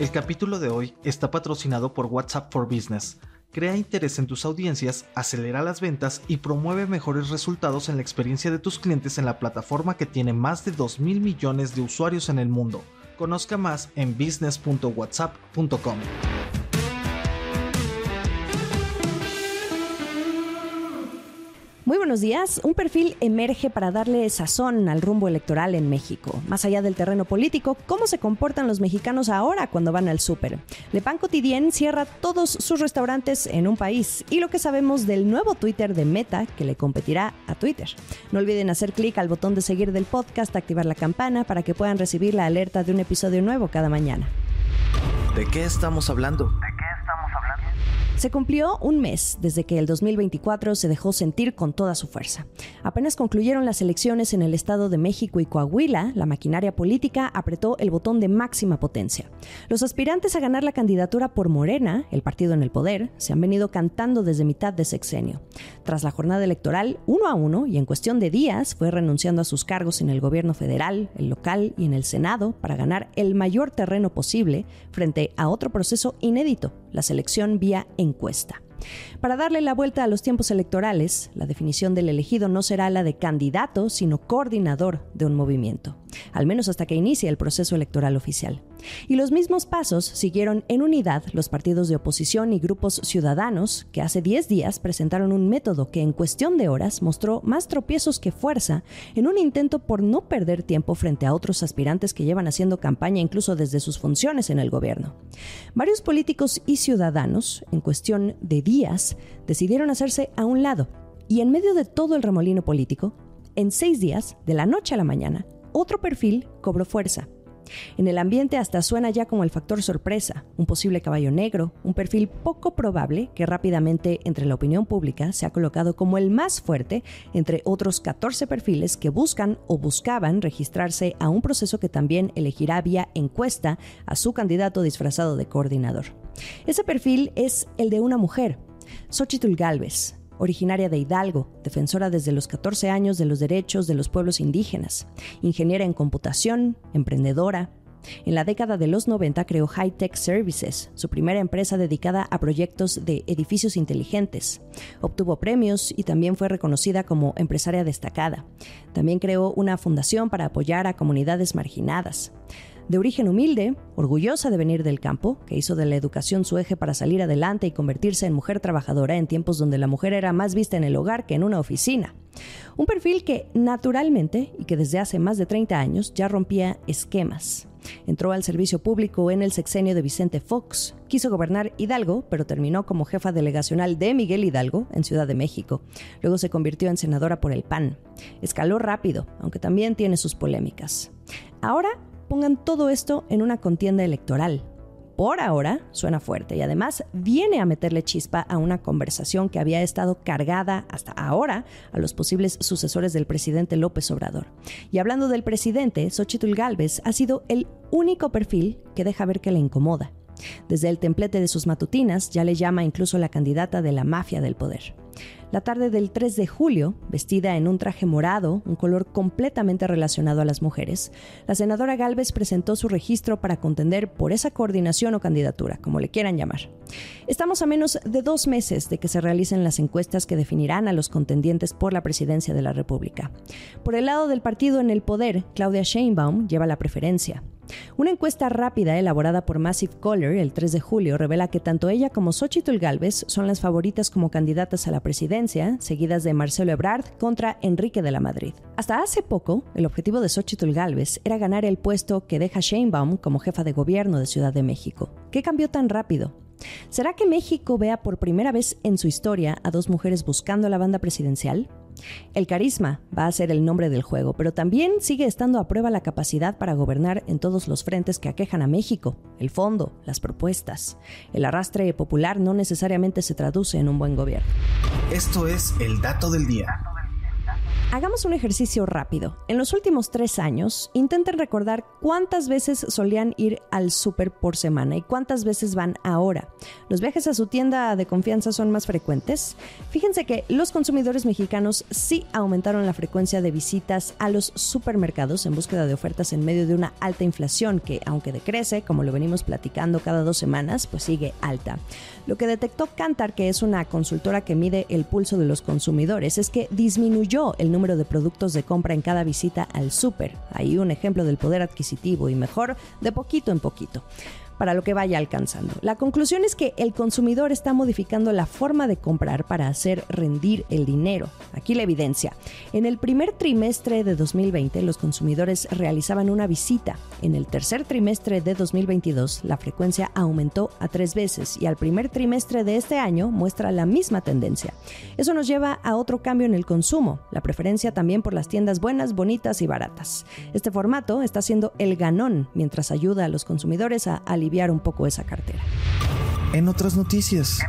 El capítulo de hoy está patrocinado por WhatsApp for Business. Crea interés en tus audiencias, acelera las ventas y promueve mejores resultados en la experiencia de tus clientes en la plataforma que tiene más de 2 mil millones de usuarios en el mundo. Conozca más en business.whatsapp.com. Muy buenos días. Un perfil emerge para darle sazón al rumbo electoral en México. Más allá del terreno político, ¿cómo se comportan los mexicanos ahora cuando van al súper? Le Pan Quotidien cierra todos sus restaurantes en un país y lo que sabemos del nuevo Twitter de Meta que le competirá a Twitter. No olviden hacer clic al botón de seguir del podcast, activar la campana para que puedan recibir la alerta de un episodio nuevo cada mañana. ¿De qué estamos hablando? Se cumplió un mes desde que el 2024 se dejó sentir con toda su fuerza. Apenas concluyeron las elecciones en el Estado de México y Coahuila, la maquinaria política apretó el botón de máxima potencia. Los aspirantes a ganar la candidatura por Morena, el partido en el poder, se han venido cantando desde mitad de sexenio. Tras la jornada electoral, uno a uno y en cuestión de días, fue renunciando a sus cargos en el gobierno federal, el local y en el Senado para ganar el mayor terreno posible frente a otro proceso inédito, la selección vía Para darle la vuelta a los tiempos electorales, la definición del elegido no será la de candidato, sino coordinador de un movimiento, al menos hasta que inicie el proceso electoral oficial. Y los mismos pasos siguieron en unidad los partidos de oposición y grupos ciudadanos que hace 10 días presentaron un método que en cuestión de horas mostró más tropiezos que fuerza en un intento por no perder tiempo frente a otros aspirantes que llevan haciendo campaña incluso desde sus funciones en el gobierno. Varios políticos y ciudadanos, en cuestión de días, decidieron hacerse a un lado y en medio de todo el remolino político, en seis días, de la noche a la mañana, otro perfil cobró fuerza en el ambiente hasta suena ya como el factor sorpresa, un posible caballo negro, un perfil poco probable que rápidamente entre la opinión pública se ha colocado como el más fuerte entre otros 14 perfiles que buscan o buscaban registrarse a un proceso que también elegirá vía encuesta a su candidato disfrazado de coordinador. Ese perfil es el de una mujer, Xochitl Galvez, originaria de Hidalgo, defensora desde los 14 años de los derechos de los pueblos indígenas, ingeniera en computación, emprendedora. En la década de los 90 creó High Tech Services, su primera empresa dedicada a proyectos de edificios inteligentes. Obtuvo premios y también fue reconocida como empresaria destacada. También creó una fundación para apoyar a comunidades marginadas de origen humilde, orgullosa de venir del campo, que hizo de la educación su eje para salir adelante y convertirse en mujer trabajadora en tiempos donde la mujer era más vista en el hogar que en una oficina. Un perfil que, naturalmente, y que desde hace más de 30 años ya rompía esquemas. Entró al servicio público en el sexenio de Vicente Fox. Quiso gobernar Hidalgo, pero terminó como jefa delegacional de Miguel Hidalgo en Ciudad de México. Luego se convirtió en senadora por el PAN. Escaló rápido, aunque también tiene sus polémicas. Ahora pongan todo esto en una contienda electoral. Por ahora suena fuerte y además viene a meterle chispa a una conversación que había estado cargada hasta ahora a los posibles sucesores del presidente López Obrador. Y hablando del presidente, Xochitl Galvez ha sido el único perfil que deja ver que le incomoda. Desde el templete de sus matutinas ya le llama incluso la candidata de la mafia del poder. La tarde del 3 de julio, vestida en un traje morado, un color completamente relacionado a las mujeres, la senadora Galvez presentó su registro para contender por esa coordinación o candidatura, como le quieran llamar. Estamos a menos de dos meses de que se realicen las encuestas que definirán a los contendientes por la presidencia de la República. Por el lado del partido en el poder, Claudia Sheinbaum lleva la preferencia. Una encuesta rápida elaborada por Massive Caller el 3 de julio revela que tanto ella como Xochitl Galvez son las favoritas como candidatas a la presidencia, seguidas de Marcelo Ebrard contra Enrique de la Madrid. Hasta hace poco, el objetivo de Xochitl Galvez era ganar el puesto que deja Sheinbaum como jefa de gobierno de Ciudad de México. ¿Qué cambió tan rápido? ¿Será que México vea por primera vez en su historia a dos mujeres buscando la banda presidencial? El carisma va a ser el nombre del juego, pero también sigue estando a prueba la capacidad para gobernar en todos los frentes que aquejan a México, el fondo, las propuestas. El arrastre popular no necesariamente se traduce en un buen gobierno. Esto es el dato del día. Hagamos un ejercicio rápido. En los últimos tres años, intenten recordar cuántas veces solían ir al súper por semana y cuántas veces van ahora. ¿Los viajes a su tienda de confianza son más frecuentes? Fíjense que los consumidores mexicanos sí aumentaron la frecuencia de visitas a los supermercados en búsqueda de ofertas en medio de una alta inflación que, aunque decrece, como lo venimos platicando cada dos semanas, pues sigue alta. Lo que detectó Kantar, que es una consultora que mide el pulso de los consumidores, es que disminuyó el número de productos de compra en cada visita al súper. Ahí un ejemplo del poder adquisitivo y mejor de poquito en poquito para lo que vaya alcanzando. La conclusión es que el consumidor está modificando la forma de comprar para hacer rendir el dinero. Aquí la evidencia. En el primer trimestre de 2020 los consumidores realizaban una visita. En el tercer trimestre de 2022 la frecuencia aumentó a tres veces y al primer trimestre de este año muestra la misma tendencia. Eso nos lleva a otro cambio en el consumo, la preferencia también por las tiendas buenas, bonitas y baratas. Este formato está siendo el ganón mientras ayuda a los consumidores a aliviar aliviar un poco esa cartera. En otras noticias.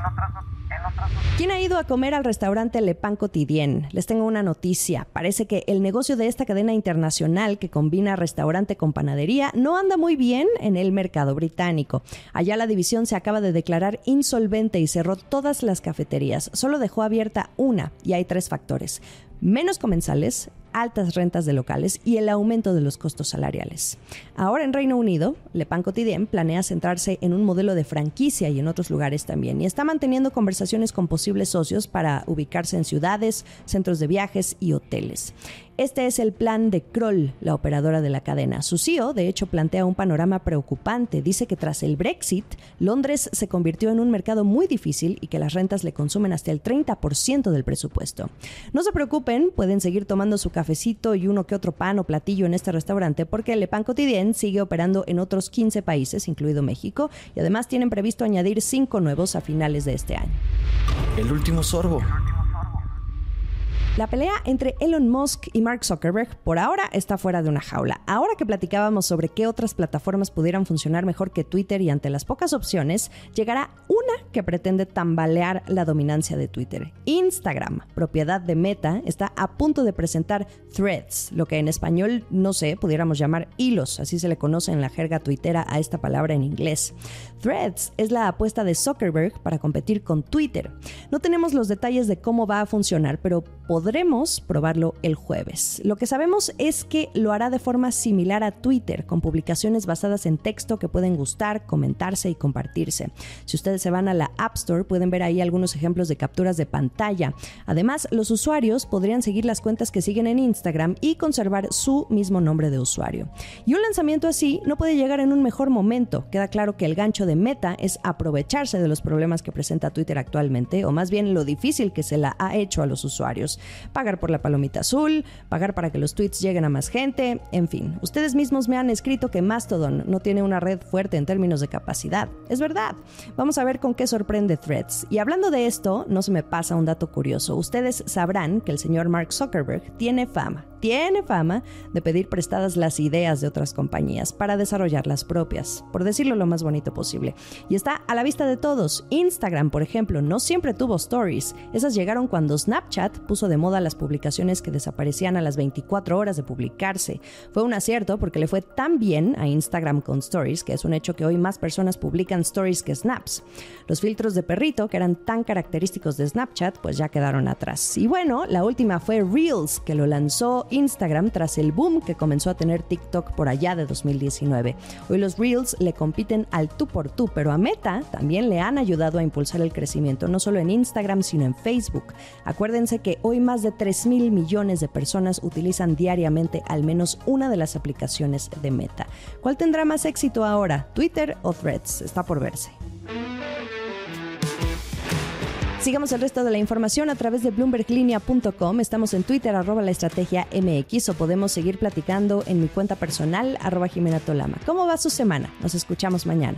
¿Quién ha ido a comer al restaurante Le Pan Quotidien? Les tengo una noticia. Parece que el negocio de esta cadena internacional que combina restaurante con panadería no anda muy bien en el mercado británico. Allá la división se acaba de declarar insolvente y cerró todas las cafeterías. Solo dejó abierta una y hay tres factores. Menos comensales, altas rentas de locales y el aumento de los costos salariales. Ahora en Reino Unido, Le Pan Quotidien planea centrarse en un modelo de franquicia y en otros lugares también y está manteniendo conversaciones con posibles socios para ubicarse en ciudades, centros de viajes y hoteles. Este es el plan de Kroll, la operadora de la cadena. Su CEO, de hecho, plantea un panorama preocupante. Dice que tras el Brexit, Londres se convirtió en un mercado muy difícil y que las rentas le consumen hasta el 30% del presupuesto. No se preocupen, pueden seguir tomando su cafecito y uno que otro pan o platillo en este restaurante porque Le Pan Quotidien sigue operando en otros 15 países, incluido México, y además tienen previsto añadir cinco nuevos a finales de este año. El último sorbo. La pelea entre Elon Musk y Mark Zuckerberg por ahora está fuera de una jaula. Ahora que platicábamos sobre qué otras plataformas pudieran funcionar mejor que Twitter y ante las pocas opciones, llegará una que pretende tambalear la dominancia de Twitter. Instagram, propiedad de Meta, está a punto de presentar Threads, lo que en español, no sé, pudiéramos llamar hilos, así se le conoce en la jerga tuitera a esta palabra en inglés. Threads es la apuesta de Zuckerberg para competir con Twitter. No tenemos los detalles de cómo va a funcionar, pero podremos probarlo el jueves. Lo que sabemos es que lo hará de forma similar a Twitter, con publicaciones basadas en texto que pueden gustar, comentarse y compartirse. Si ustedes se van a la App Store, pueden ver ahí algunos ejemplos de capturas de pantalla. Además, los usuarios podrían seguir las cuentas que siguen en Instagram y conservar su mismo nombre de usuario. Y un lanzamiento así no puede llegar en un mejor momento. Queda claro que el gancho de Meta es aprovecharse de los problemas que presenta Twitter actualmente, o más bien lo difícil que se la ha hecho a los usuarios. Pagar por la palomita azul, pagar para que los tweets lleguen a más gente, en fin. Ustedes mismos me han escrito que Mastodon no tiene una red fuerte en términos de capacidad. Es verdad. Vamos a ver con qué sorprende Threads. Y hablando de esto, no se me pasa un dato curioso. Ustedes sabrán que el señor Mark Zuckerberg tiene fama tiene fama de pedir prestadas las ideas de otras compañías para desarrollar las propias, por decirlo lo más bonito posible. Y está a la vista de todos. Instagram, por ejemplo, no siempre tuvo stories. Esas llegaron cuando Snapchat puso de moda las publicaciones que desaparecían a las 24 horas de publicarse. Fue un acierto porque le fue tan bien a Instagram con stories que es un hecho que hoy más personas publican stories que snaps. Los filtros de perrito, que eran tan característicos de Snapchat, pues ya quedaron atrás. Y bueno, la última fue Reels, que lo lanzó Instagram tras el boom que comenzó a tener TikTok por allá de 2019. Hoy los Reels le compiten al tú por tú, pero a Meta también le han ayudado a impulsar el crecimiento, no solo en Instagram, sino en Facebook. Acuérdense que hoy más de 3 mil millones de personas utilizan diariamente al menos una de las aplicaciones de Meta. ¿Cuál tendrá más éxito ahora, Twitter o Threads? Está por verse. Sigamos el resto de la información a través de bloomberglinea.com. Estamos en Twitter, arroba la estrategia MX, o podemos seguir platicando en mi cuenta personal, arroba Jimena Tolama. ¿Cómo va su semana? Nos escuchamos mañana.